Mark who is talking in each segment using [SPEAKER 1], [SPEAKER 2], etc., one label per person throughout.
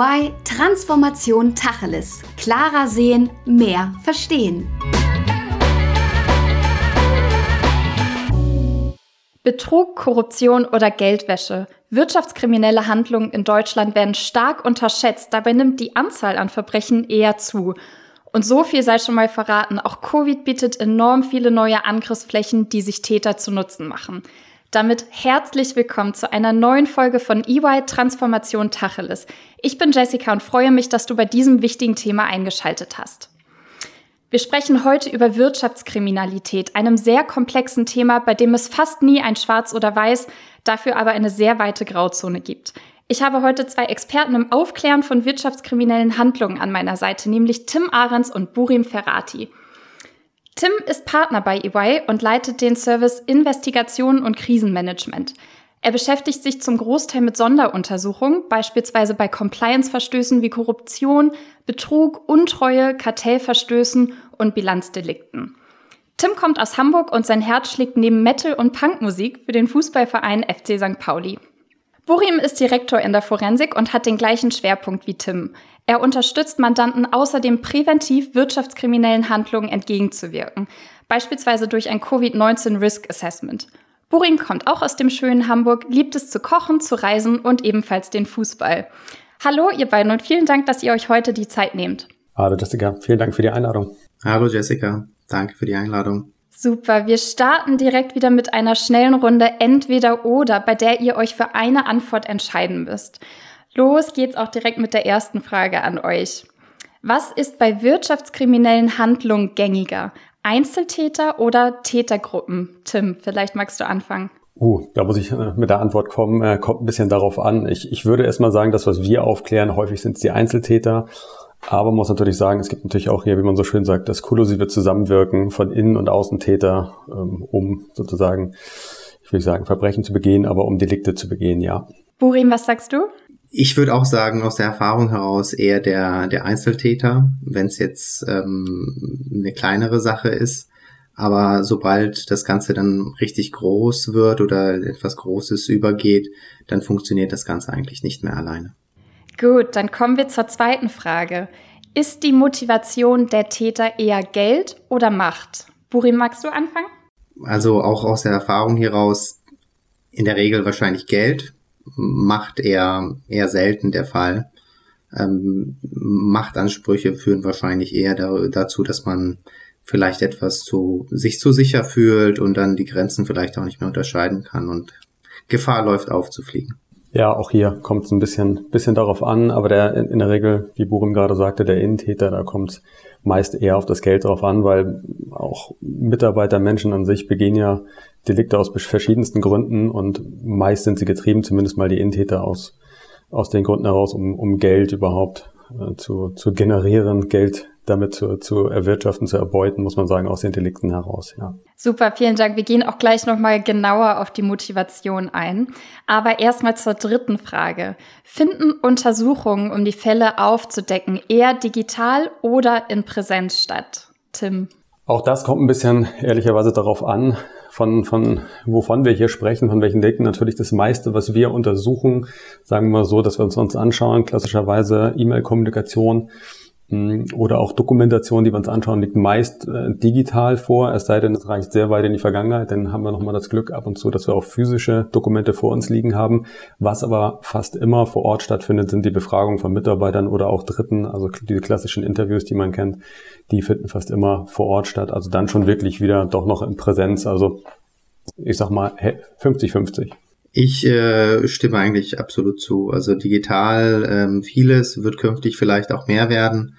[SPEAKER 1] EY Transformation Tacheles. Klarer sehen, mehr verstehen.
[SPEAKER 2] Betrug, Korruption oder Geldwäsche. Wirtschaftskriminelle Handlungen in Deutschland werden stark unterschätzt. Dabei nimmt die Anzahl an Verbrechen eher zu. Und so viel sei schon mal verraten, auch Covid bietet enorm viele neue Angriffsflächen, die sich Täter zu Nutzen machen. Damit herzlich willkommen zu einer neuen Folge von EY Transformation Tacheles. Ich bin Jessica und freue mich, dass du bei diesem wichtigen Thema eingeschaltet hast. Wir sprechen heute über Wirtschaftskriminalität, einem sehr komplexen Thema, bei dem es fast nie ein Schwarz oder Weiß, dafür aber eine sehr weite Grauzone gibt. Ich habe heute zwei Experten im Aufklären von wirtschaftskriminellen Handlungen an meiner Seite, nämlich Tim Ahrens und Burim Ferrati. Tim ist Partner bei EY und leitet den Service Investigation und Krisenmanagement. Er beschäftigt sich zum Großteil mit Sonderuntersuchungen, beispielsweise bei Compliance-Verstößen wie Korruption, Betrug, Untreue, Kartellverstößen und Bilanzdelikten. Tim kommt aus Hamburg und sein Herz schlägt neben Metal- und Punkmusik für den Fußballverein FC St. Pauli. Burim ist Direktor in der Forensik und hat den gleichen Schwerpunkt wie Tim. Er unterstützt Mandanten außerdem präventiv wirtschaftskriminellen Handlungen entgegenzuwirken, beispielsweise durch ein Covid-19 Risk Assessment. Burim kommt auch aus dem schönen Hamburg, liebt es zu kochen, zu reisen und ebenfalls den Fußball. Hallo ihr beiden und vielen Dank, dass ihr euch heute die Zeit nehmt.
[SPEAKER 3] Hallo Jessica, vielen Dank für die Einladung.
[SPEAKER 4] Hallo Jessica, danke für die Einladung.
[SPEAKER 2] Super, wir starten direkt wieder mit einer schnellen Runde entweder oder, bei der ihr euch für eine Antwort entscheiden müsst. Los geht's auch direkt mit der ersten Frage an euch. Was ist bei wirtschaftskriminellen Handlungen gängiger? Einzeltäter oder Tätergruppen? Tim, vielleicht magst du anfangen.
[SPEAKER 3] Uh, da muss ich äh, mit der Antwort kommen. Äh, kommt ein bisschen darauf an. Ich, ich würde erstmal sagen, das, was wir aufklären, häufig sind es die Einzeltäter. Aber man muss natürlich sagen, es gibt natürlich auch hier, wie man so schön sagt, das kollusive Zusammenwirken von Innen- und Außentäter, ähm, um sozusagen, ich will sagen, Verbrechen zu begehen, aber um Delikte zu begehen, ja.
[SPEAKER 2] Burim, was sagst du?
[SPEAKER 4] Ich würde auch sagen, aus der Erfahrung heraus eher der, der Einzeltäter, wenn es jetzt ähm, eine kleinere Sache ist. Aber sobald das Ganze dann richtig groß wird oder etwas Großes übergeht, dann funktioniert das Ganze eigentlich nicht mehr alleine.
[SPEAKER 2] Gut, dann kommen wir zur zweiten Frage. Ist die Motivation der Täter eher Geld oder Macht? Burim, magst du anfangen?
[SPEAKER 4] Also auch aus der Erfahrung hieraus in der Regel wahrscheinlich Geld, Macht eher, eher selten der Fall. Ähm, Machtansprüche führen wahrscheinlich eher da, dazu, dass man vielleicht etwas zu, sich zu sicher fühlt und dann die Grenzen vielleicht auch nicht mehr unterscheiden kann und Gefahr läuft aufzufliegen.
[SPEAKER 3] Ja, auch hier kommt es ein bisschen, bisschen darauf an, aber der in, der Regel, wie Burim gerade sagte, der Innentäter, da kommt meist eher auf das Geld drauf an, weil auch Mitarbeiter, Menschen an sich begehen ja Delikte aus verschiedensten Gründen und meist sind sie getrieben, zumindest mal die Innentäter aus, aus den Gründen heraus, um, um Geld überhaupt äh, zu, zu generieren, Geld damit zu, zu erwirtschaften, zu erbeuten, muss man sagen, aus den Delikten heraus. Ja.
[SPEAKER 2] Super, vielen Dank. Wir gehen auch gleich nochmal genauer auf die Motivation ein. Aber erstmal zur dritten Frage. Finden Untersuchungen, um die Fälle aufzudecken, eher digital oder in Präsenz statt? Tim.
[SPEAKER 3] Auch das kommt ein bisschen ehrlicherweise darauf an, von, von wovon wir hier sprechen, von welchen Decken. Natürlich das meiste, was wir untersuchen, sagen wir mal so, dass wir uns anschauen, klassischerweise E-Mail-Kommunikation, oder auch Dokumentation, die wir uns anschauen, liegt meist äh, digital vor, es sei denn, es reicht sehr weit in die Vergangenheit, dann haben wir nochmal das Glück ab und zu, dass wir auch physische Dokumente vor uns liegen haben. Was aber fast immer vor Ort stattfindet, sind die Befragungen von Mitarbeitern oder auch Dritten, also diese klassischen Interviews, die man kennt, die finden fast immer vor Ort statt, also dann schon wirklich wieder doch noch in Präsenz, also ich sag mal 50-50.
[SPEAKER 4] Ich äh, stimme eigentlich absolut zu. Also digital ähm, vieles wird künftig vielleicht auch mehr werden,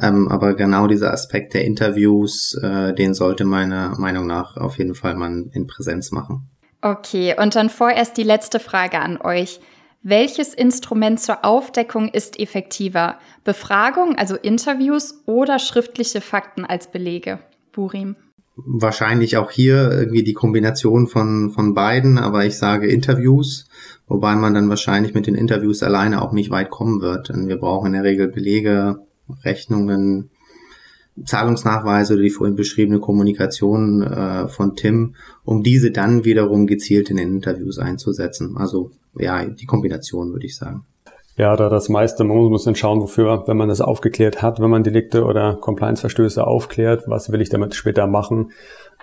[SPEAKER 4] ähm, aber genau dieser Aspekt der Interviews, äh, den sollte meiner Meinung nach auf jeden Fall man in Präsenz machen.
[SPEAKER 2] Okay, und dann vorerst die letzte Frage an euch. Welches Instrument zur Aufdeckung ist effektiver? Befragung, also Interviews oder schriftliche Fakten als Belege? Burim
[SPEAKER 4] wahrscheinlich auch hier irgendwie die Kombination von, von beiden, aber ich sage Interviews, wobei man dann wahrscheinlich mit den Interviews alleine auch nicht weit kommen wird. Denn wir brauchen in der Regel Belege, Rechnungen, Zahlungsnachweise oder die vorhin beschriebene Kommunikation äh, von Tim, um diese dann wiederum gezielt in den Interviews einzusetzen. Also ja, die Kombination würde ich sagen.
[SPEAKER 3] Ja, da das meiste, man muss dann schauen, wofür, wenn man das aufgeklärt hat, wenn man Delikte oder Compliance-Verstöße aufklärt, was will ich damit später machen.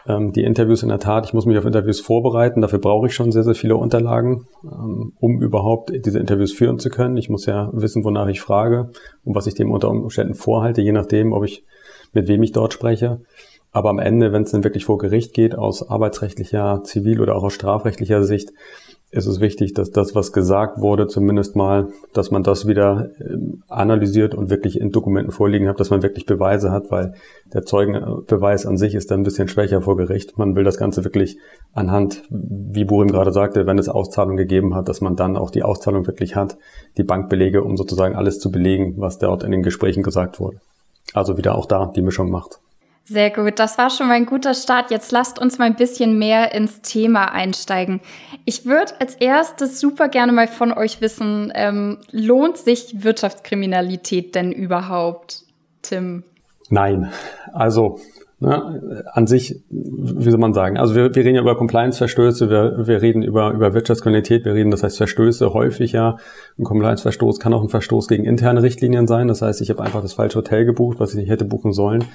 [SPEAKER 3] Ähm, die Interviews in der Tat, ich muss mich auf Interviews vorbereiten, dafür brauche ich schon sehr, sehr viele Unterlagen, ähm, um überhaupt diese Interviews führen zu können. Ich muss ja wissen, wonach ich frage und was ich dem unter Umständen vorhalte, je nachdem, ob ich mit wem ich dort spreche. Aber am Ende, wenn es dann wirklich vor Gericht geht, aus arbeitsrechtlicher, zivil oder auch aus strafrechtlicher Sicht, ist es wichtig, dass das, was gesagt wurde, zumindest mal, dass man das wieder ähm, analysiert und wirklich in Dokumenten vorliegen hat, dass man wirklich Beweise hat, weil der Zeugenbeweis an sich ist dann ein bisschen schwächer vor Gericht. Man will das Ganze wirklich anhand, wie Burim gerade sagte, wenn es Auszahlung gegeben hat, dass man dann auch die Auszahlung wirklich hat, die Bankbelege, um sozusagen alles zu belegen, was dort in den Gesprächen gesagt wurde. Also wieder auch da die Mischung macht.
[SPEAKER 2] Sehr gut, das war schon mal ein guter Start. Jetzt lasst uns mal ein bisschen mehr ins Thema einsteigen. Ich würde als erstes super gerne mal von euch wissen, ähm, lohnt sich Wirtschaftskriminalität denn überhaupt, Tim?
[SPEAKER 3] Nein, also ne, an sich, wie soll man sagen, also wir, wir reden ja über Compliance-Verstöße, wir, wir reden über, über Wirtschaftskriminalität, wir reden, das heißt Verstöße häufig ja. Ein Compliance-Verstoß kann auch ein Verstoß gegen interne Richtlinien sein. Das heißt, ich habe einfach das falsche Hotel gebucht, was ich nicht hätte buchen sollen.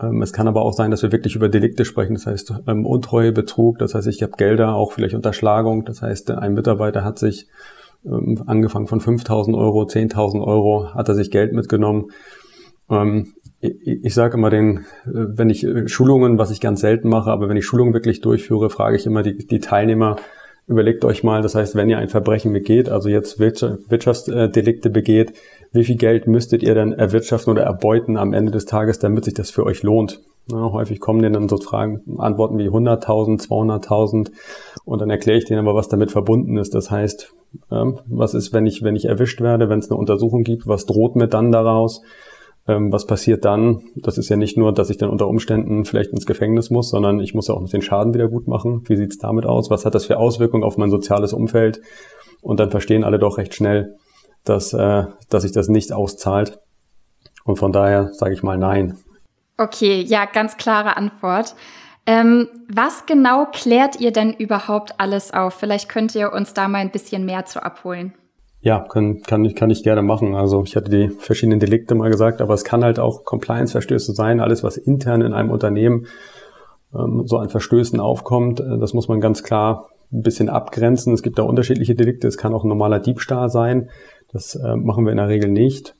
[SPEAKER 3] Ähm, es kann aber auch sein, dass wir wirklich über Delikte sprechen, das heißt ähm, Untreue, Betrug, das heißt, ich habe Gelder, auch vielleicht Unterschlagung, das heißt, ein Mitarbeiter hat sich ähm, angefangen von 5.000 Euro, 10.000 Euro, hat er sich Geld mitgenommen. Ich, ich sage immer den, äh, wenn ich äh, Schulungen, was ich ganz selten mache, aber wenn ich Schulungen wirklich durchführe, frage ich immer die, die Teilnehmer, überlegt euch mal, das heißt, wenn ihr ein Verbrechen begeht, also jetzt Wirtschaftsdelikte begeht, wie viel Geld müsstet ihr dann erwirtschaften oder erbeuten am Ende des Tages, damit sich das für euch lohnt? Ja, häufig kommen denen dann so Fragen, Antworten wie 100.000, 200.000 und dann erkläre ich denen aber, was damit verbunden ist. Das heißt, ähm, was ist, wenn ich, wenn ich erwischt werde, wenn es eine Untersuchung gibt, was droht mir dann daraus? Ähm, was passiert dann? Das ist ja nicht nur, dass ich dann unter Umständen vielleicht ins Gefängnis muss, sondern ich muss ja auch noch den Schaden wieder gut machen. Wie sieht's damit aus? Was hat das für Auswirkungen auf mein soziales Umfeld? Und dann verstehen alle doch recht schnell, dass, äh, dass sich das nicht auszahlt. Und von daher sage ich mal nein.
[SPEAKER 2] Okay, ja, ganz klare Antwort. Ähm, was genau klärt ihr denn überhaupt alles auf? Vielleicht könnt ihr uns da mal ein bisschen mehr zu abholen.
[SPEAKER 3] Ja, kann, kann, ich, kann ich gerne machen. Also ich hatte die verschiedenen Delikte mal gesagt, aber es kann halt auch Compliance-Verstöße sein, alles, was intern in einem Unternehmen ähm, so an Verstößen aufkommt. Äh, das muss man ganz klar ein bisschen abgrenzen. Es gibt da unterschiedliche Delikte. Es kann auch ein normaler Diebstahl sein. Das äh, machen wir in der Regel nicht.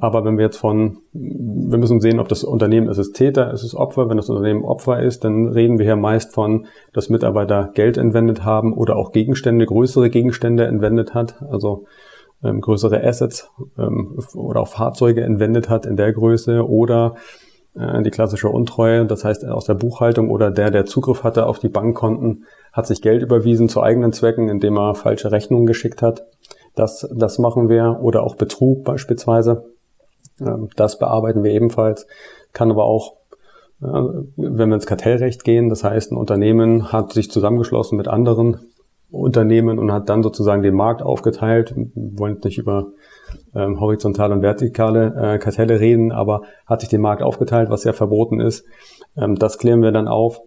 [SPEAKER 3] Aber wenn wir jetzt von, wir müssen sehen, ob das Unternehmen ist es Täter, ist es Opfer. Wenn das Unternehmen Opfer ist, dann reden wir hier meist von, dass Mitarbeiter Geld entwendet haben oder auch Gegenstände, größere Gegenstände entwendet hat, also ähm, größere Assets ähm, oder auch Fahrzeuge entwendet hat in der Größe oder äh, die klassische Untreue, das heißt aus der Buchhaltung oder der, der Zugriff hatte auf die Bankkonten, hat sich Geld überwiesen zu eigenen Zwecken, indem er falsche Rechnungen geschickt hat. Das, das machen wir. Oder auch Betrug beispielsweise. Ähm, das bearbeiten wir ebenfalls. Kann aber auch, äh, wenn wir ins Kartellrecht gehen, das heißt, ein Unternehmen hat sich zusammengeschlossen mit anderen Unternehmen und hat dann sozusagen den Markt aufgeteilt. Wir wollen nicht über ähm, horizontale und vertikale äh, Kartelle reden, aber hat sich den Markt aufgeteilt, was ja verboten ist. Ähm, das klären wir dann auf,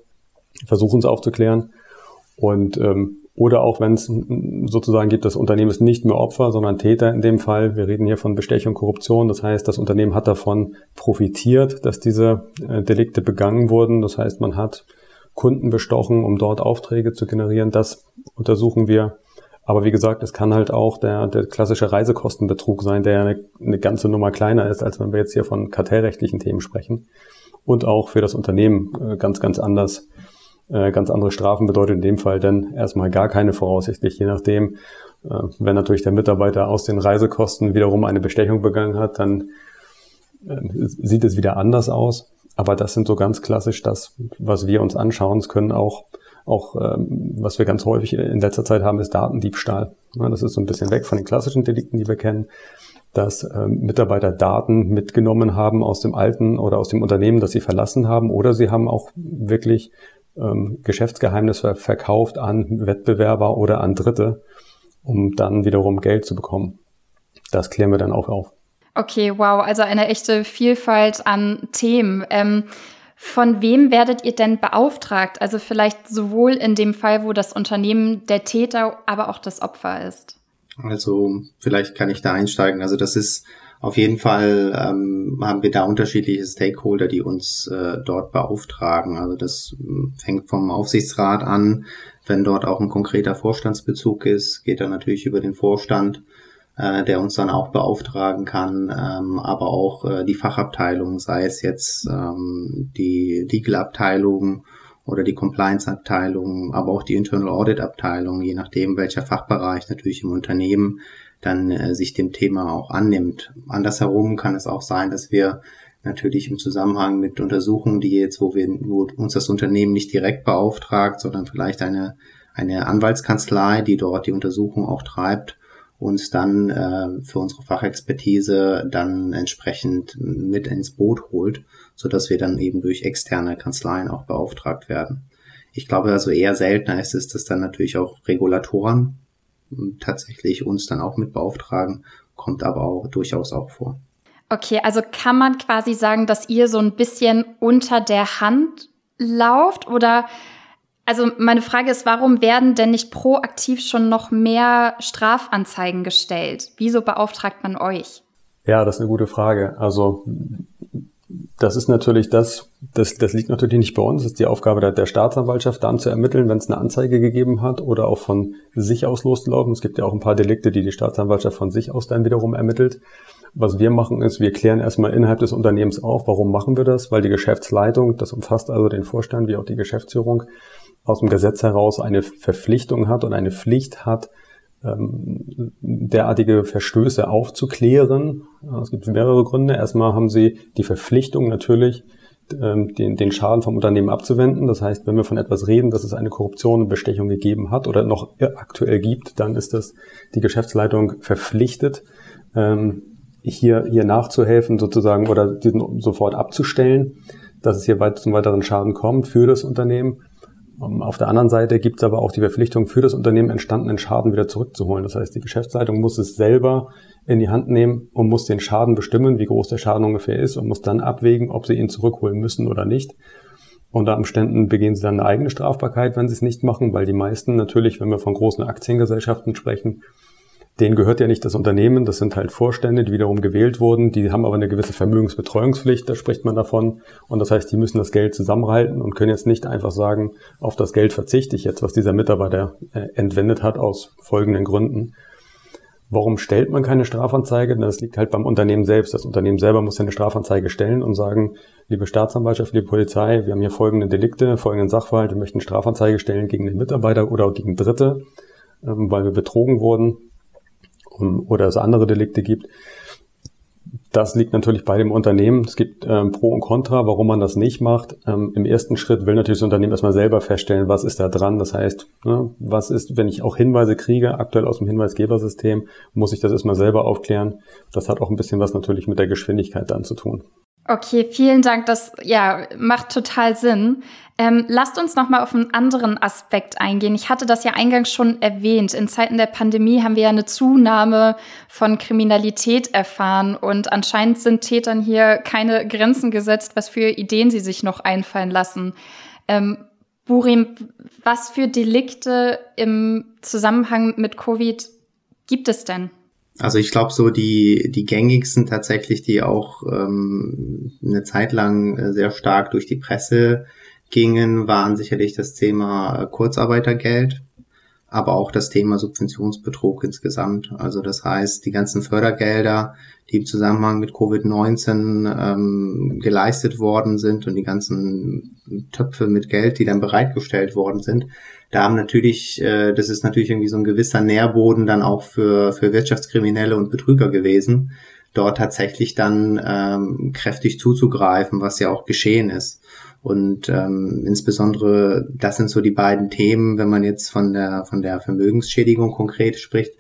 [SPEAKER 3] versuchen es aufzuklären. Und ähm, oder auch wenn es sozusagen gibt, das Unternehmen ist nicht mehr Opfer, sondern Täter in dem Fall. Wir reden hier von Bestechung, Korruption. Das heißt, das Unternehmen hat davon profitiert, dass diese äh, Delikte begangen wurden. Das heißt, man hat Kunden bestochen, um dort Aufträge zu generieren. Das untersuchen wir. Aber wie gesagt, es kann halt auch der, der klassische Reisekostenbetrug sein, der eine, eine ganze Nummer kleiner ist, als wenn wir jetzt hier von kartellrechtlichen Themen sprechen. Und auch für das Unternehmen äh, ganz, ganz anders äh, ganz andere Strafen bedeutet in dem Fall dann erstmal gar keine voraussichtlich, je nachdem. Äh, wenn natürlich der Mitarbeiter aus den Reisekosten wiederum eine Bestechung begangen hat, dann sieht es wieder anders aus. Aber das sind so ganz klassisch das, was wir uns anschauen. Es können auch, auch ähm, was wir ganz häufig in letzter Zeit haben, ist Datendiebstahl. Das ist so ein bisschen weg von den klassischen Delikten, die wir kennen dass ähm, Mitarbeiter Daten mitgenommen haben aus dem alten oder aus dem Unternehmen, das sie verlassen haben, oder sie haben auch wirklich ähm, Geschäftsgeheimnisse verkauft an Wettbewerber oder an Dritte, um dann wiederum Geld zu bekommen. Das klären wir dann auch auf.
[SPEAKER 2] Okay, wow, also eine echte Vielfalt an Themen. Ähm, von wem werdet ihr denn beauftragt? Also vielleicht sowohl in dem Fall, wo das Unternehmen der Täter, aber auch das Opfer ist.
[SPEAKER 4] Also vielleicht kann ich da einsteigen. Also das ist auf jeden Fall ähm, haben wir da unterschiedliche Stakeholder, die uns äh, dort beauftragen. Also das äh, fängt vom Aufsichtsrat an. Wenn dort auch ein konkreter Vorstandsbezug ist, geht er natürlich über den Vorstand, äh, der uns dann auch beauftragen kann, ähm, aber auch äh, die Fachabteilung, sei es jetzt ähm, die Legal-Abteilung oder die Compliance-Abteilung, aber auch die Internal Audit-Abteilung, je nachdem, welcher Fachbereich natürlich im Unternehmen dann äh, sich dem Thema auch annimmt. Andersherum kann es auch sein, dass wir natürlich im Zusammenhang mit Untersuchungen, die jetzt, wo wir, wo uns das Unternehmen nicht direkt beauftragt, sondern vielleicht eine, eine Anwaltskanzlei, die dort die Untersuchung auch treibt, uns dann äh, für unsere Fachexpertise dann entsprechend mit ins Boot holt, so dass wir dann eben durch externe Kanzleien auch beauftragt werden. Ich glaube also eher seltener ist es, dass dann natürlich auch Regulatoren tatsächlich uns dann auch mit beauftragen, kommt aber auch durchaus auch vor.
[SPEAKER 2] Okay, also kann man quasi sagen, dass ihr so ein bisschen unter der Hand lauft oder also meine Frage ist, warum werden denn nicht proaktiv schon noch mehr Strafanzeigen gestellt? Wieso beauftragt man euch?
[SPEAKER 3] Ja, das ist eine gute Frage. Also das ist natürlich das, das, das liegt natürlich nicht bei uns. Das ist die Aufgabe der, der Staatsanwaltschaft, dann zu ermitteln, wenn es eine Anzeige gegeben hat oder auch von sich aus loszulaufen. Es gibt ja auch ein paar Delikte, die die Staatsanwaltschaft von sich aus dann wiederum ermittelt. Was wir machen ist, wir klären erstmal innerhalb des Unternehmens auf, warum machen wir das, weil die Geschäftsleitung, das umfasst also den Vorstand wie auch die Geschäftsführung, aus dem Gesetz heraus eine Verpflichtung hat und eine Pflicht hat, ähm, derartige Verstöße aufzuklären. Es gibt mehrere Gründe. Erstmal haben sie die Verpflichtung natürlich, ähm, den, den Schaden vom Unternehmen abzuwenden. Das heißt, wenn wir von etwas reden, dass es eine Korruption und Bestechung gegeben hat oder noch aktuell gibt, dann ist das die Geschäftsleitung verpflichtet, ähm, hier, hier nachzuhelfen sozusagen oder diesen sofort abzustellen, dass es hier weit zum weiteren Schaden kommt für das Unternehmen. Ähm, auf der anderen Seite gibt es aber auch die Verpflichtung, für das Unternehmen entstandenen Schaden wieder zurückzuholen. Das heißt, die Geschäftsleitung muss es selber in die Hand nehmen und muss den Schaden bestimmen, wie groß der Schaden ungefähr ist und muss dann abwägen, ob sie ihn zurückholen müssen oder nicht. Unter Umständen begehen sie dann eine eigene Strafbarkeit, wenn sie es nicht machen, weil die meisten natürlich, wenn wir von großen Aktiengesellschaften sprechen, denen gehört ja nicht das Unternehmen, das sind halt Vorstände, die wiederum gewählt wurden, die haben aber eine gewisse Vermögensbetreuungspflicht, da spricht man davon. Und das heißt, die müssen das Geld zusammenhalten und können jetzt nicht einfach sagen, auf das Geld verzichte ich jetzt, was dieser Mitarbeiter äh, entwendet hat, aus folgenden Gründen. Warum stellt man keine Strafanzeige? Das liegt halt beim Unternehmen selbst. Das Unternehmen selber muss ja eine Strafanzeige stellen und sagen, liebe Staatsanwaltschaft, liebe Polizei, wir haben hier folgende Delikte, folgenden Sachverhalt, wir möchten Strafanzeige stellen gegen den Mitarbeiter oder gegen Dritte, ähm, weil wir betrogen wurden oder es andere Delikte gibt. Das liegt natürlich bei dem Unternehmen. Es gibt ähm, Pro und Contra, warum man das nicht macht. Ähm, Im ersten Schritt will natürlich das Unternehmen erstmal selber feststellen, was ist da dran. Das heißt, ne, was ist, wenn ich auch Hinweise kriege, aktuell aus dem Hinweisgebersystem, muss ich das erstmal selber aufklären. Das hat auch ein bisschen was natürlich mit der Geschwindigkeit dann zu tun.
[SPEAKER 2] Okay, vielen Dank. Das ja macht total Sinn. Ähm, lasst uns noch mal auf einen anderen Aspekt eingehen. Ich hatte das ja eingangs schon erwähnt. In Zeiten der Pandemie haben wir ja eine Zunahme von Kriminalität erfahren und anscheinend sind Tätern hier keine Grenzen gesetzt, was für Ideen sie sich noch einfallen lassen. Ähm, Burim, was für Delikte im Zusammenhang mit Covid gibt es denn?
[SPEAKER 4] Also ich glaube so die, die gängigsten tatsächlich, die auch ähm, eine Zeit lang äh, sehr stark durch die Presse gingen, waren sicherlich das Thema äh, Kurzarbeitergeld, aber auch das Thema Subventionsbetrug insgesamt. Also das heißt, die ganzen Fördergelder, die im Zusammenhang mit Covid-19 ähm, geleistet worden sind und die ganzen Töpfe mit Geld, die dann bereitgestellt worden sind, da haben natürlich, äh, das ist natürlich irgendwie so ein gewisser Nährboden dann auch für, für Wirtschaftskriminelle und Betrüger gewesen, dort tatsächlich dann ähm, kräftig zuzugreifen, was ja auch geschehen ist. Und ähm, insbesondere, das sind so die beiden Themen, wenn man jetzt von der, von der Vermögensschädigung konkret spricht,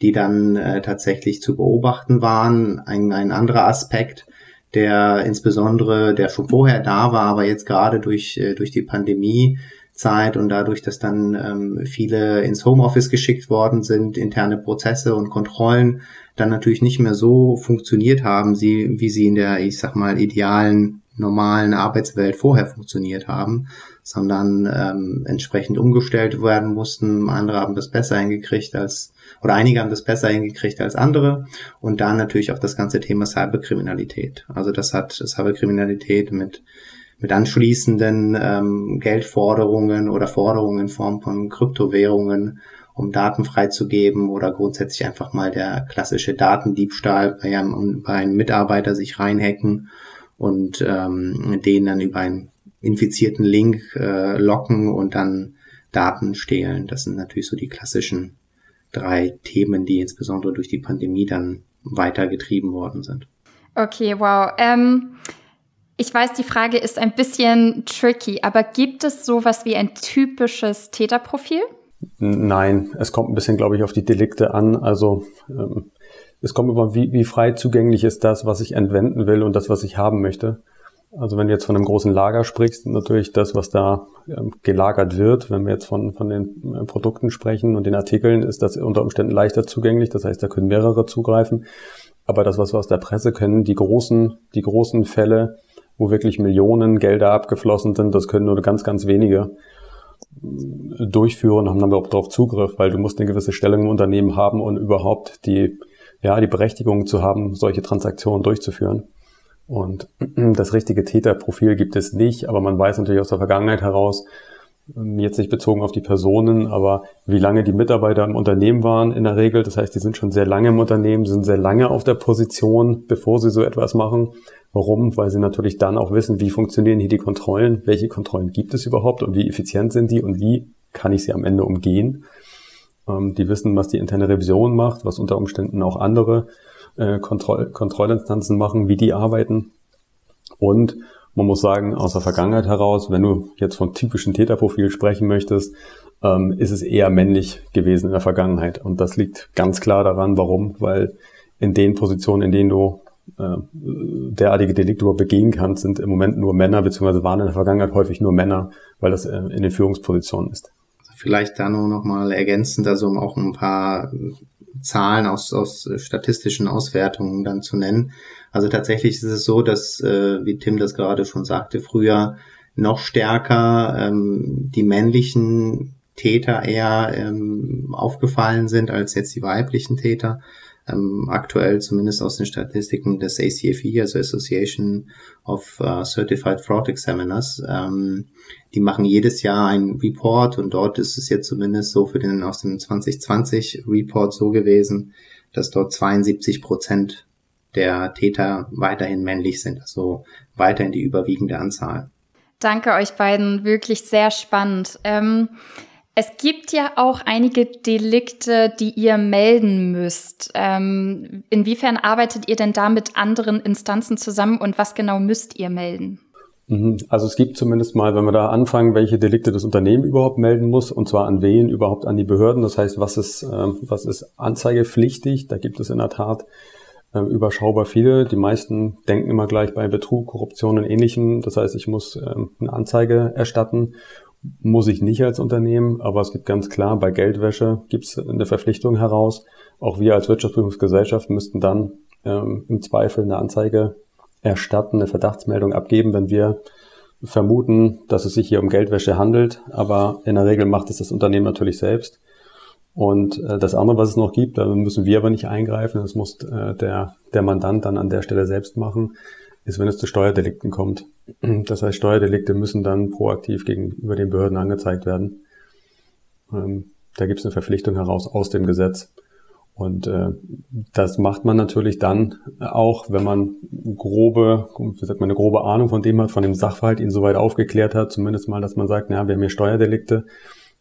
[SPEAKER 4] die dann äh, tatsächlich zu beobachten waren. Ein, ein anderer Aspekt, der insbesondere, der schon vorher da war, aber jetzt gerade durch, äh, durch die Pandemie Zeit und dadurch, dass dann ähm, viele ins Homeoffice geschickt worden sind, interne Prozesse und Kontrollen dann natürlich nicht mehr so funktioniert haben, sie, wie sie in der, ich sag mal, idealen, normalen Arbeitswelt vorher funktioniert haben, sondern ähm, entsprechend umgestellt werden mussten. Andere haben das besser hingekriegt als, oder einige haben das besser hingekriegt als andere. Und dann natürlich auch das ganze Thema Cyberkriminalität. Also das hat Cyberkriminalität mit mit anschließenden ähm, Geldforderungen oder Forderungen in Form von Kryptowährungen, um Daten freizugeben oder grundsätzlich einfach mal der klassische Datendiebstahl bei einem, bei einem Mitarbeiter sich reinhacken und ähm, den dann über einen infizierten Link äh, locken und dann Daten stehlen. Das sind natürlich so die klassischen drei Themen, die insbesondere durch die Pandemie dann weitergetrieben worden sind.
[SPEAKER 2] Okay, wow. Ähm, ich weiß, die Frage ist ein bisschen tricky, aber gibt es sowas wie ein typisches Täterprofil?
[SPEAKER 3] Nein, es kommt ein bisschen, glaube ich, auf die Delikte an. Also ähm, es kommt über, wie, wie frei zugänglich ist das, was ich entwenden will und das, was ich haben möchte. Also wenn du jetzt von einem großen Lager sprichst, natürlich das, was da ähm, gelagert wird. Wenn wir jetzt von, von den äh, Produkten sprechen und den Artikeln, ist das unter Umständen leichter zugänglich. Das heißt, da können mehrere zugreifen. Aber das, was wir aus der Presse kennen, die großen, die großen Fälle, wo wirklich Millionen Gelder abgeflossen sind, das können nur ganz, ganz wenige äh, durchführen, haben dann überhaupt darauf Zugriff, weil du musst eine gewisse Stellung im Unternehmen haben und überhaupt die, ja, die Berechtigung zu haben, solche Transaktionen durchzuführen. Und das richtige Täterprofil gibt es nicht, aber man weiß natürlich aus der Vergangenheit heraus, ähm, jetzt nicht bezogen auf die Personen, aber wie lange die Mitarbeiter im Unternehmen waren in der Regel. Das heißt, die sind schon sehr lange im Unternehmen, sind sehr lange auf der Position, bevor sie so etwas machen. Warum? Weil sie natürlich dann auch wissen, wie funktionieren hier die Kontrollen, welche Kontrollen gibt es überhaupt und wie effizient sind die und wie kann ich sie am Ende umgehen. Ähm, die wissen, was die interne Revision macht, was unter Umständen auch andere äh, Kontroll Kontrollinstanzen machen, wie die arbeiten. Und man muss sagen, aus der Vergangenheit heraus, wenn du jetzt von typischen Täterprofil sprechen möchtest, ähm, ist es eher männlich gewesen in der Vergangenheit. Und das liegt ganz klar daran, warum, weil in den Positionen, in denen du äh, derartige Delikte überhaupt begehen kannst, sind im Moment nur Männer, beziehungsweise waren in der Vergangenheit häufig nur Männer, weil das äh, in den Führungspositionen ist.
[SPEAKER 4] Vielleicht da nur noch mal ergänzend, also um auch ein paar Zahlen aus, aus statistischen Auswertungen dann zu nennen. Also tatsächlich ist es so, dass, äh, wie Tim das gerade schon sagte, früher noch stärker ähm, die männlichen Täter eher ähm, aufgefallen sind als jetzt die weiblichen Täter ähm, aktuell zumindest aus den Statistiken des ACFE, also Association of uh, Certified Fraud Examiners. Ähm, die machen jedes Jahr einen Report und dort ist es jetzt zumindest so für den aus dem 2020 Report so gewesen, dass dort 72 Prozent der Täter weiterhin männlich sind, also weiterhin die überwiegende Anzahl.
[SPEAKER 2] Danke euch beiden, wirklich sehr spannend. Ähm es gibt ja auch einige Delikte, die ihr melden müsst. Ähm, inwiefern arbeitet ihr denn da mit anderen Instanzen zusammen und was genau müsst ihr melden?
[SPEAKER 3] Mhm. Also es gibt zumindest mal, wenn wir da anfangen, welche Delikte das Unternehmen überhaupt melden muss, und zwar an wen überhaupt an die Behörden. Das heißt, was ist, äh, was ist anzeigepflichtig? Da gibt es in der Tat äh, überschaubar viele. Die meisten denken immer gleich bei Betrug, Korruption und ähnlichem. Das heißt, ich muss äh, eine Anzeige erstatten muss ich nicht als Unternehmen, aber es gibt ganz klar, bei Geldwäsche gibt es eine Verpflichtung heraus. Auch wir als Wirtschaftsprüfungsgesellschaft müssten dann ähm, im Zweifel eine Anzeige erstatten, eine Verdachtsmeldung abgeben, wenn wir vermuten, dass es sich hier um Geldwäsche handelt. Aber in der Regel macht es das Unternehmen natürlich selbst. Und äh, das andere, was es noch gibt, da müssen wir aber nicht eingreifen, das muss äh, der, der Mandant dann an der Stelle selbst machen ist, wenn es zu Steuerdelikten kommt. Das heißt, Steuerdelikte müssen dann proaktiv gegenüber den Behörden angezeigt werden. Ähm, da gibt es eine Verpflichtung heraus aus dem Gesetz. Und äh, das macht man natürlich dann auch, wenn man grobe, wie sagt man, eine grobe Ahnung von dem hat, von dem Sachverhalt ihn soweit aufgeklärt hat, zumindest mal, dass man sagt, na, wir haben hier Steuerdelikte.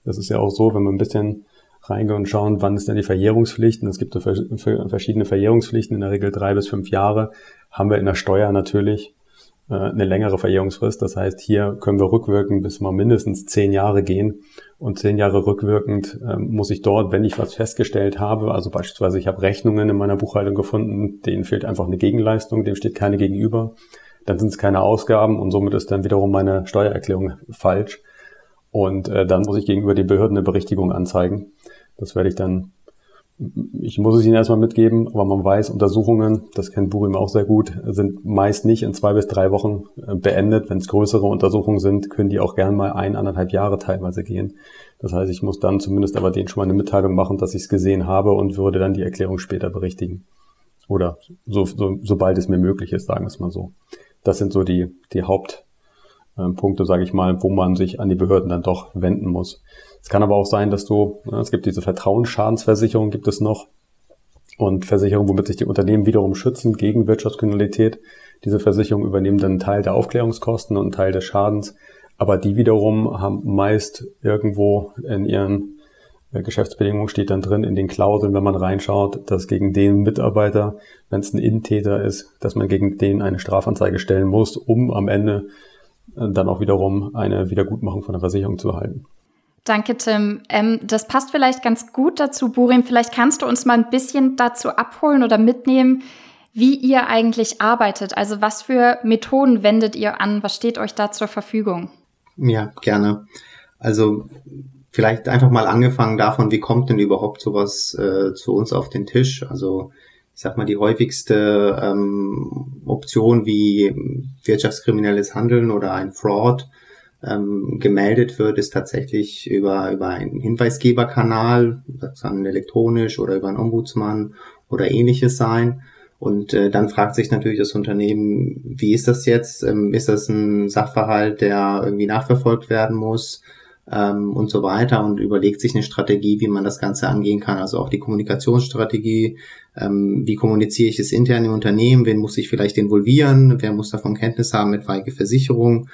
[SPEAKER 3] Das ist ja auch so, wenn man ein bisschen reingehen und schauen, wann ist denn die Verjährungspflicht. Und es gibt verschiedene Verjährungspflichten, in der Regel drei bis fünf Jahre haben wir in der Steuer natürlich äh, eine längere Verjährungsfrist. Das heißt, hier können wir rückwirkend bis mal mindestens zehn Jahre gehen. Und zehn Jahre rückwirkend äh, muss ich dort, wenn ich was festgestellt habe, also beispielsweise ich habe Rechnungen in meiner Buchhaltung gefunden, denen fehlt einfach eine Gegenleistung, dem steht keine gegenüber, dann sind es keine Ausgaben und somit ist dann wiederum meine Steuererklärung falsch. Und äh, dann muss ich gegenüber den Behörden eine Berichtigung anzeigen. Das werde ich dann ich muss es Ihnen erstmal mitgeben, aber man weiß, Untersuchungen, das kennt Burim auch sehr gut, sind meist nicht in zwei bis drei Wochen äh, beendet. Wenn es größere Untersuchungen sind, können die auch gern mal ein, anderthalb Jahre teilweise gehen. Das heißt, ich muss dann zumindest aber denen schon mal eine Mitteilung machen, dass ich es gesehen habe und würde dann die Erklärung später berichtigen. Oder so, so, sobald es mir möglich ist, sagen wir es mal so. Das sind so die, die Hauptpunkte, sage ich mal, wo man sich an die Behörden dann doch wenden muss. Es kann aber auch sein, dass du, es gibt diese Vertrauensschadensversicherung, gibt es noch, und Versicherungen, womit sich die Unternehmen wiederum schützen gegen Wirtschaftskriminalität. Diese Versicherungen übernehmen dann einen Teil der Aufklärungskosten und einen Teil des Schadens. Aber die wiederum haben meist irgendwo in ihren äh, Geschäftsbedingungen steht dann drin in den Klauseln, wenn man reinschaut, dass gegen den Mitarbeiter, wenn es ein Innentäter ist, dass man gegen den eine Strafanzeige stellen muss, um am Ende äh, dann auch wiederum eine Wiedergutmachung von der Versicherung zu erhalten.
[SPEAKER 2] Danke, Tim. Ähm, das passt vielleicht ganz gut dazu, Burim. Vielleicht kannst du uns mal ein bisschen dazu abholen oder mitnehmen, wie ihr eigentlich arbeitet. Also was für Methoden wendet ihr an? Was steht euch da zur Verfügung?
[SPEAKER 4] Ja, gerne. Also vielleicht einfach mal angefangen davon, wie kommt denn überhaupt sowas äh, zu uns auf den Tisch? Also ich sag mal, die häufigste ähm, Option wie wirtschaftskriminelles Handeln oder ein Fraud ähm, gemeldet wird, ist tatsächlich über, über einen Hinweisgeberkanal, das kann elektronisch oder über einen Ombudsmann oder ähnliches sein. Und äh, dann fragt sich natürlich das Unternehmen, wie ist das jetzt? Ähm, ist das ein Sachverhalt, der irgendwie nachverfolgt werden muss? Ähm, und so weiter und überlegt sich eine Strategie, wie man das Ganze angehen kann. Also auch die Kommunikationsstrategie, ähm, wie kommuniziere ich es intern im Unternehmen, wen muss ich vielleicht involvieren, wer muss davon Kenntnis haben mit Weige Versicherung,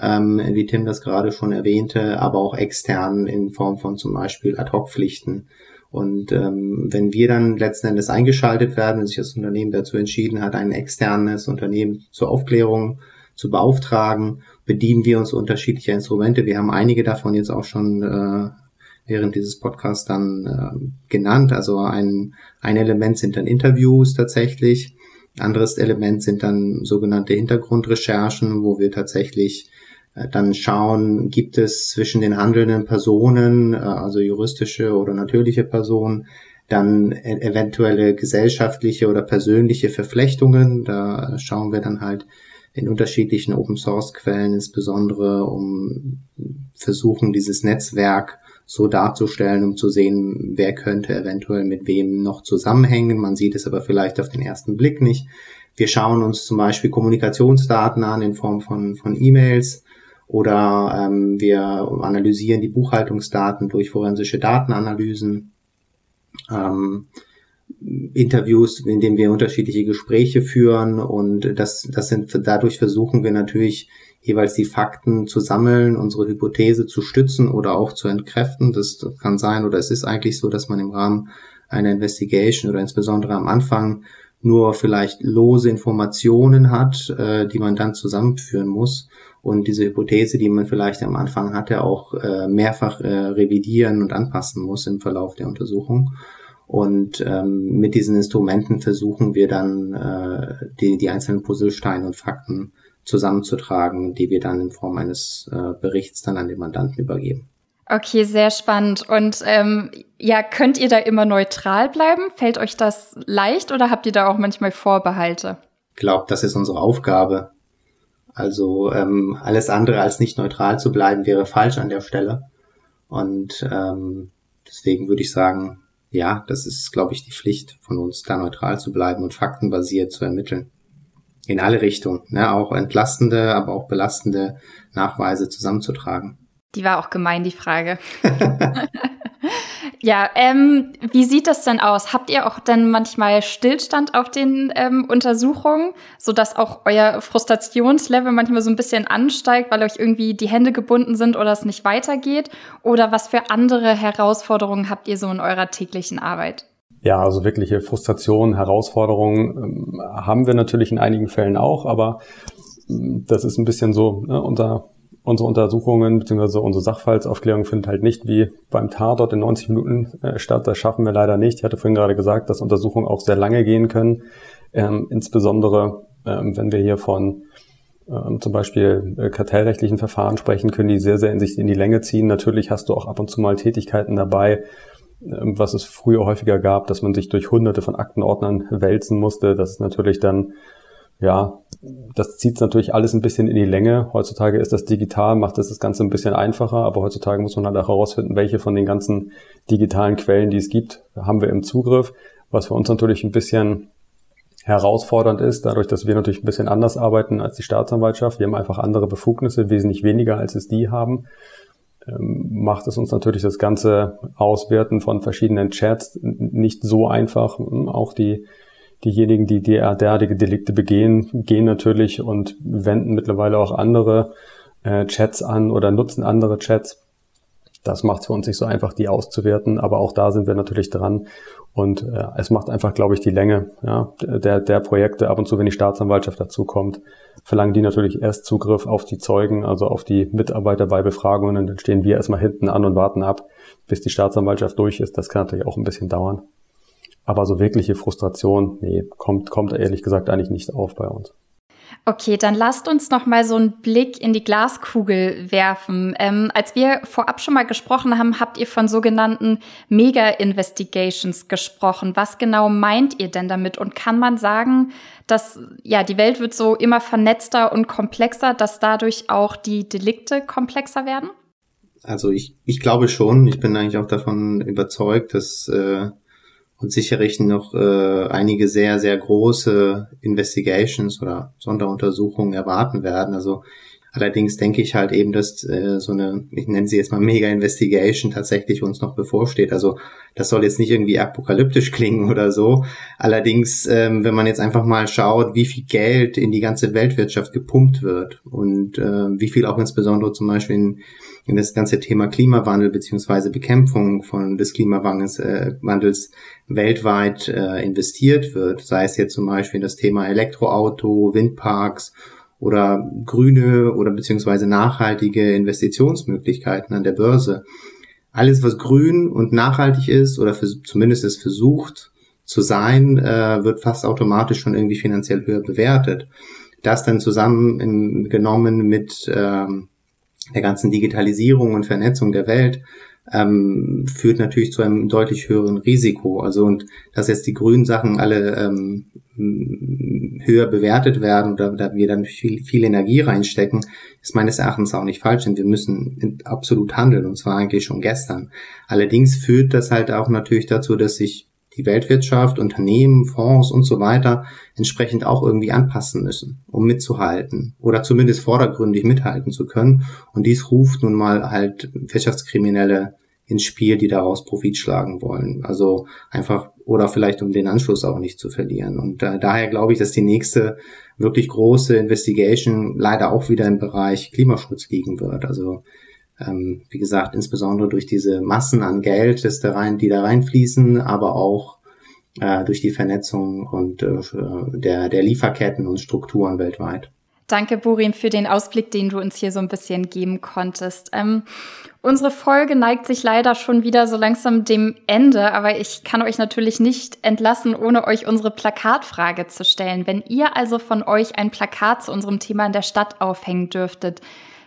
[SPEAKER 4] ähm, wie Tim das gerade schon erwähnte, aber auch extern in Form von zum Beispiel Ad-Hoc-Pflichten. Und ähm, wenn wir dann letzten Endes eingeschaltet werden, wenn sich das Unternehmen dazu entschieden hat, ein externes Unternehmen zur Aufklärung zu beauftragen, bedienen wir uns unterschiedlicher Instrumente. Wir haben einige davon jetzt auch schon äh, während dieses Podcasts dann äh, genannt. Also ein, ein Element sind dann Interviews tatsächlich. Anderes Element sind dann sogenannte Hintergrundrecherchen, wo wir tatsächlich dann schauen, gibt es zwischen den handelnden Personen, äh, also juristische oder natürliche Personen, dann e-, eventuelle gesellschaftliche oder persönliche Verflechtungen. Da schauen wir dann halt in unterschiedlichen Open Source Quellen insbesondere, um versuchen, dieses Netzwerk so darzustellen, um zu sehen, wer könnte eventuell mit wem noch zusammenhängen. Man sieht es aber vielleicht auf den ersten Blick nicht. Wir schauen uns zum Beispiel Kommunikationsdaten an in Form von, von E-Mails oder ähm, wir analysieren die Buchhaltungsdaten durch forensische Datenanalysen. Ähm, Interviews, in denen wir unterschiedliche Gespräche führen und das, das sind, dadurch versuchen wir natürlich jeweils die Fakten zu sammeln, unsere Hypothese zu stützen oder auch zu entkräften. Das kann sein oder es ist eigentlich so, dass man im Rahmen einer Investigation oder insbesondere am Anfang nur vielleicht lose Informationen hat, äh, die man dann zusammenführen muss und diese Hypothese, die man vielleicht am Anfang hatte, auch äh, mehrfach äh, revidieren und anpassen muss im Verlauf der Untersuchung. Und ähm, mit diesen Instrumenten versuchen wir dann äh, die, die einzelnen Puzzlesteine und Fakten zusammenzutragen, die wir dann in Form eines äh, Berichts dann an den Mandanten übergeben.
[SPEAKER 2] Okay, sehr spannend. Und ähm, ja, könnt ihr da immer neutral bleiben? Fällt euch das leicht oder habt ihr da auch manchmal Vorbehalte?
[SPEAKER 4] Ich glaube, das ist unsere Aufgabe. Also ähm, alles andere als nicht neutral zu bleiben wäre falsch an der Stelle. Und ähm, deswegen würde ich sagen, ja, das ist, glaube ich, die Pflicht von uns, da neutral zu bleiben und faktenbasiert zu ermitteln. In alle Richtungen, ne? auch entlastende, aber auch belastende Nachweise zusammenzutragen.
[SPEAKER 2] Die war auch gemein, die Frage. ja, ähm, wie sieht das denn aus? Habt ihr auch denn manchmal Stillstand auf den ähm, Untersuchungen, sodass auch euer Frustrationslevel manchmal so ein bisschen ansteigt, weil euch irgendwie die Hände gebunden sind oder es nicht weitergeht? Oder was für andere Herausforderungen habt ihr so in eurer täglichen Arbeit?
[SPEAKER 3] Ja, also wirkliche Frustration, Herausforderungen ähm, haben wir natürlich in einigen Fällen auch, aber ähm, das ist ein bisschen so ne, unser unsere Untersuchungen bzw. unsere Sachverhaltsaufklärung findet halt nicht wie beim Tatort in 90 Minuten äh, statt. Das schaffen wir leider nicht. Ich hatte vorhin gerade gesagt, dass Untersuchungen auch sehr lange gehen können. Ähm, insbesondere ähm, wenn wir hier von ähm, zum Beispiel äh, kartellrechtlichen Verfahren sprechen, können die sehr, sehr in sich in die Länge ziehen. Natürlich hast du auch ab und zu mal Tätigkeiten dabei, ähm, was es früher häufiger gab, dass man sich durch hunderte von Aktenordnern wälzen musste. Das ist natürlich dann, ja, das zieht natürlich alles ein bisschen in die Länge. Heutzutage ist das digital, macht das das Ganze ein bisschen einfacher, aber heutzutage muss man halt auch herausfinden, welche von den ganzen digitalen Quellen, die es gibt, haben wir im Zugriff. Was für uns natürlich ein bisschen herausfordernd ist, dadurch, dass wir natürlich ein bisschen anders arbeiten als die Staatsanwaltschaft. Wir haben einfach andere Befugnisse, wesentlich weniger, als es die haben. Ähm, macht es uns natürlich das ganze Auswerten von verschiedenen Chats nicht so einfach. Auch die, diejenigen, die derartige Delikte begehen, gehen natürlich und wenden mittlerweile auch andere äh, Chats an oder nutzen andere Chats. Das macht es für uns nicht so einfach, die auszuwerten, aber auch da sind wir natürlich dran. Und äh, es macht einfach, glaube ich, die Länge ja, der, der Projekte. Ab und zu, wenn die Staatsanwaltschaft dazu kommt, verlangen die natürlich erst Zugriff auf die Zeugen, also auf die Mitarbeiter bei Befragungen. Dann stehen wir erstmal hinten an und warten ab, bis die Staatsanwaltschaft durch ist. Das kann natürlich auch ein bisschen dauern. Aber so wirkliche Frustration, nee, kommt, kommt ehrlich gesagt eigentlich nicht auf bei uns.
[SPEAKER 2] Okay, dann lasst uns noch mal so einen Blick in die Glaskugel werfen. Ähm, als wir vorab schon mal gesprochen haben, habt ihr von sogenannten Mega-Investigations gesprochen. Was genau meint ihr denn damit? Und kann man sagen, dass ja die Welt wird so immer vernetzter und komplexer, dass dadurch auch die Delikte komplexer werden?
[SPEAKER 4] Also ich, ich glaube schon. Ich bin eigentlich auch davon überzeugt, dass äh, und sicherlich noch äh, einige sehr, sehr große Investigations oder Sonderuntersuchungen erwarten werden. Also allerdings denke ich halt eben, dass äh, so eine, ich nenne sie jetzt mal Mega-Investigation tatsächlich uns noch bevorsteht. Also das soll jetzt nicht irgendwie apokalyptisch klingen oder so. Allerdings, ähm, wenn man jetzt einfach mal schaut, wie viel Geld in die ganze Weltwirtschaft gepumpt wird und äh, wie viel auch insbesondere zum Beispiel in in das ganze Thema Klimawandel beziehungsweise Bekämpfung von des Klimawandels äh, Wandels weltweit äh, investiert wird, sei es jetzt zum Beispiel das Thema Elektroauto, Windparks oder grüne oder beziehungsweise nachhaltige Investitionsmöglichkeiten an der Börse. Alles, was grün und nachhaltig ist oder für, zumindest es versucht zu sein, äh, wird fast automatisch schon irgendwie finanziell höher bewertet. Das dann zusammengenommen mit ähm, der ganzen Digitalisierung und Vernetzung der Welt ähm, führt natürlich zu einem deutlich höheren Risiko. Also und dass jetzt die grünen Sachen alle ähm, höher bewertet werden oder da wir dann viel, viel Energie reinstecken, ist meines Erachtens auch nicht falsch. Denn wir müssen absolut handeln und zwar eigentlich schon gestern. Allerdings führt das halt auch natürlich dazu, dass sich die Weltwirtschaft, Unternehmen, Fonds und so weiter entsprechend auch irgendwie anpassen müssen, um mitzuhalten oder zumindest vordergründig mithalten zu können. Und dies ruft nun mal halt Wirtschaftskriminelle ins Spiel, die daraus Profit schlagen wollen. Also einfach oder vielleicht um den Anschluss auch nicht zu verlieren. Und äh, daher glaube ich, dass die nächste wirklich große Investigation leider auch wieder im Bereich Klimaschutz liegen wird. Also ähm, wie gesagt, insbesondere durch diese Massen an Geld, das da rein, die da reinfließen, aber auch äh, durch die Vernetzung und äh, der, der Lieferketten und Strukturen weltweit.
[SPEAKER 2] Danke, Burin, für den Ausblick, den du uns hier so ein bisschen geben konntest. Ähm, unsere Folge neigt sich leider schon wieder so langsam dem Ende, aber ich kann euch natürlich nicht entlassen, ohne euch unsere Plakatfrage zu stellen. Wenn ihr also von euch ein Plakat zu unserem Thema in der Stadt aufhängen dürftet,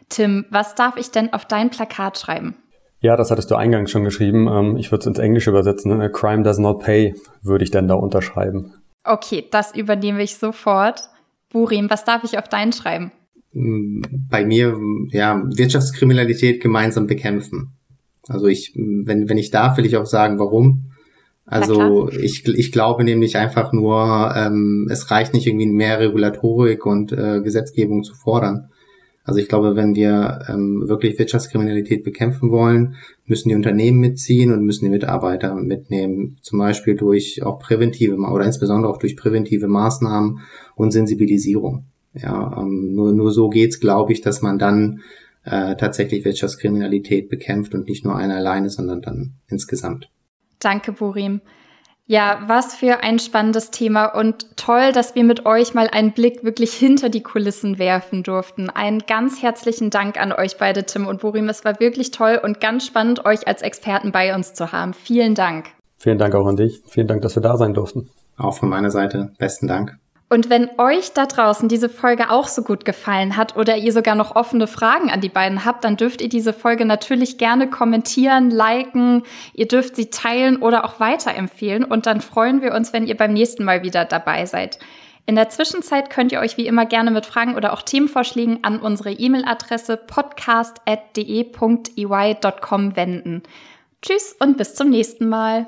[SPEAKER 2] Tim, was darf ich denn auf dein Plakat schreiben?
[SPEAKER 3] Ja, das hattest du eingangs schon geschrieben. Ähm, ich würde es ins Englische übersetzen. A crime does not pay, würde ich denn da unterschreiben.
[SPEAKER 2] Okay, das übernehme ich sofort. Burim, was darf ich auf deinen schreiben?
[SPEAKER 4] Bei mir, ja, Wirtschaftskriminalität gemeinsam bekämpfen. Also ich, wenn, wenn ich darf, will ich auch sagen, warum. Also ich, ich glaube nämlich einfach nur, ähm, es reicht nicht irgendwie mehr Regulatorik und äh, Gesetzgebung zu fordern. Also ich glaube, wenn wir ähm, wirklich Wirtschaftskriminalität bekämpfen wollen, müssen die Unternehmen mitziehen und müssen die Mitarbeiter mitnehmen. Zum Beispiel durch auch präventive oder insbesondere auch durch präventive Maßnahmen und Sensibilisierung. Ja, ähm, nur, nur so geht's, glaube ich, dass man dann äh, tatsächlich Wirtschaftskriminalität bekämpft und nicht nur einer alleine, sondern dann insgesamt.
[SPEAKER 2] Danke, Burim. Ja, was für ein spannendes Thema und toll, dass wir mit euch mal einen Blick wirklich hinter die Kulissen werfen durften. Einen ganz herzlichen Dank an euch beide, Tim und Burim. Es war wirklich toll und ganz spannend, euch als Experten bei uns zu haben. Vielen Dank.
[SPEAKER 3] Vielen Dank auch an dich. Vielen Dank, dass wir da sein durften.
[SPEAKER 4] Auch von meiner Seite besten Dank.
[SPEAKER 2] Und wenn euch da draußen diese Folge auch so gut gefallen hat oder ihr sogar noch offene Fragen an die beiden habt, dann dürft ihr diese Folge natürlich gerne kommentieren, liken, ihr dürft sie teilen oder auch weiterempfehlen und dann freuen wir uns, wenn ihr beim nächsten Mal wieder dabei seid. In der Zwischenzeit könnt ihr euch wie immer gerne mit Fragen oder auch Themenvorschlägen an unsere E-Mail-Adresse podcast.de.ey.com wenden. Tschüss und bis zum nächsten Mal.